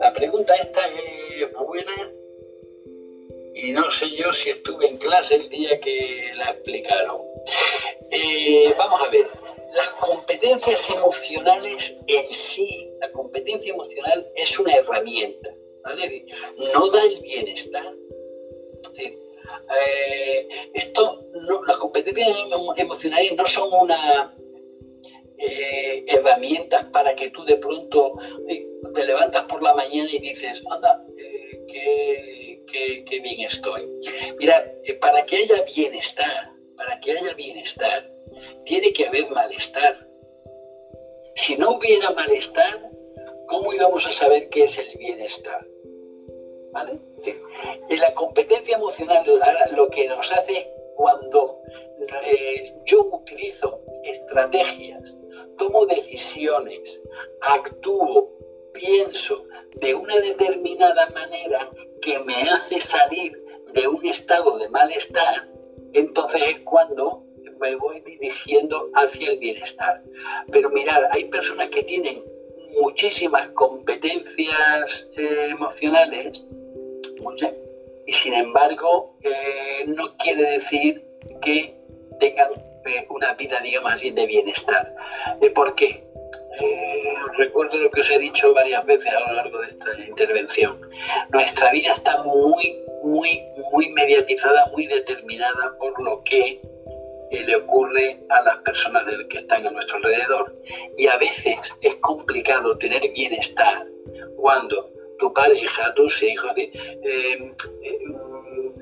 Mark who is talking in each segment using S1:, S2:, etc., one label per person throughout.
S1: La pregunta esta es buena y no sé yo si estuve en clase el día que la explicaron. Eh, vamos a ver, las competencias emocionales en sí, la competencia emocional es una herramienta, ¿vale? No da el bienestar. Eh, esto, las competencias emocionales no son una herramientas para que tú de pronto te levantas por la mañana y dices, anda, qué, qué, bien estoy. Mira, para que haya bienestar, para que haya bienestar, tiene que haber malestar. Si no hubiera malestar, ¿cómo íbamos a saber qué es el bienestar? ¿Vale? En la competencia emocional lo que nos hace cuando eh, yo utilizo estrategias, tomo decisiones, actúo, pienso de una determinada manera que me hace salir de un estado de malestar, entonces es cuando me voy dirigiendo hacia el bienestar. Pero mirar, hay personas que tienen muchísimas competencias eh, emocionales, y sin embargo eh, no quiere decir que tengan eh, una vida, digamos así, de bienestar. ¿Por qué? recuerdo lo que os he dicho varias veces a lo largo de esta intervención. Nuestra vida está muy, muy, muy mediatizada, muy determinada por lo que le ocurre a las personas que están a nuestro alrededor. Y a veces es complicado tener bienestar cuando tu pareja, tus hijos, eh, eh,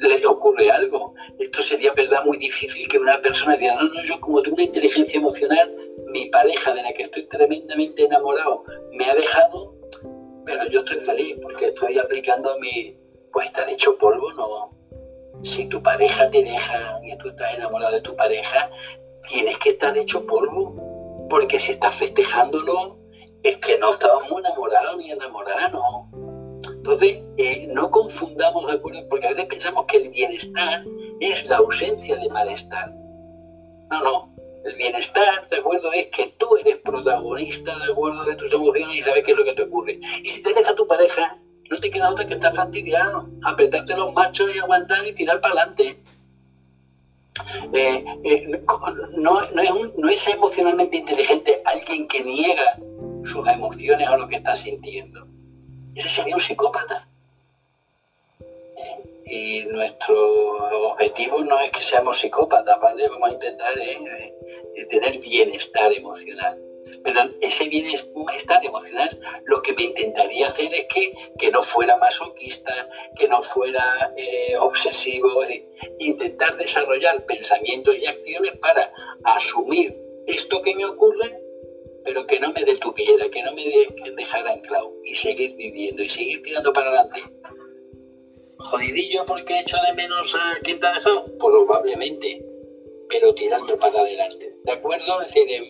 S1: le ocurre algo. Esto sería verdad muy difícil que una persona diga, no, no, yo como tengo una inteligencia emocional, mi pareja de la que estoy tremendamente enamorado me ha dejado, pero yo estoy feliz porque estoy aplicando mi, pues estar hecho polvo, no, si tu pareja te deja y tú estás enamorado de tu pareja, tienes que estar hecho polvo. Porque si estás festejándolo, es que no estabas muy enamorados ni enamoradas, ¿no? Entonces, eh, no confundamos, ¿de acuerdo? Porque a veces pensamos que el bienestar es la ausencia de malestar. No, no. El bienestar, ¿de acuerdo? Es que tú eres protagonista, ¿de acuerdo? De tus emociones y sabes qué es lo que te ocurre. Y si te deja tu pareja, no te queda otra que estar fastidiado, apretarte los machos y aguantar y tirar para adelante. Eh, eh, no, es emocionalmente inteligente alguien que niega sus emociones o lo que está sintiendo. Ese sería un psicópata. Eh, y nuestro objetivo no es que seamos psicópatas, ¿vale? Vamos a intentar tener bienestar emocional. Pero ese bienestar emocional lo que me intentaría hacer es que, no fuera masoquista, que no fuera eh, obsesivo, intentar desarrollar pensamientos y acciones para asumir esto que me ocurre, pero que no me detuviera, que no me dejara anclado y seguir viviendo y seguir tirando para adelante. Jodidillo porque he hecho de menos a quien te ha dejado, probablemente, pero tirando para adelante. ¿De acuerdo? Es decir, em,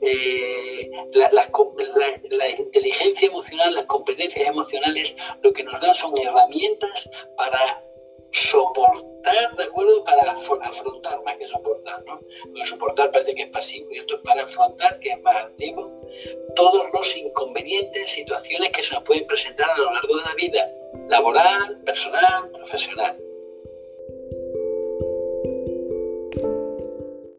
S1: eh, la, inteligencia emocional, las competencias emocionales, lo que nos dan son herramientas para soportar, ¿de acuerdo? Para afrontar más que soportar, ¿no? Porque soportar parece que es pasivo y esto es para afrontar, que es más activo, todos los inconvenientes, situaciones que se nos pueden presentar a lo largo de la vida, laboral, personal, profesional.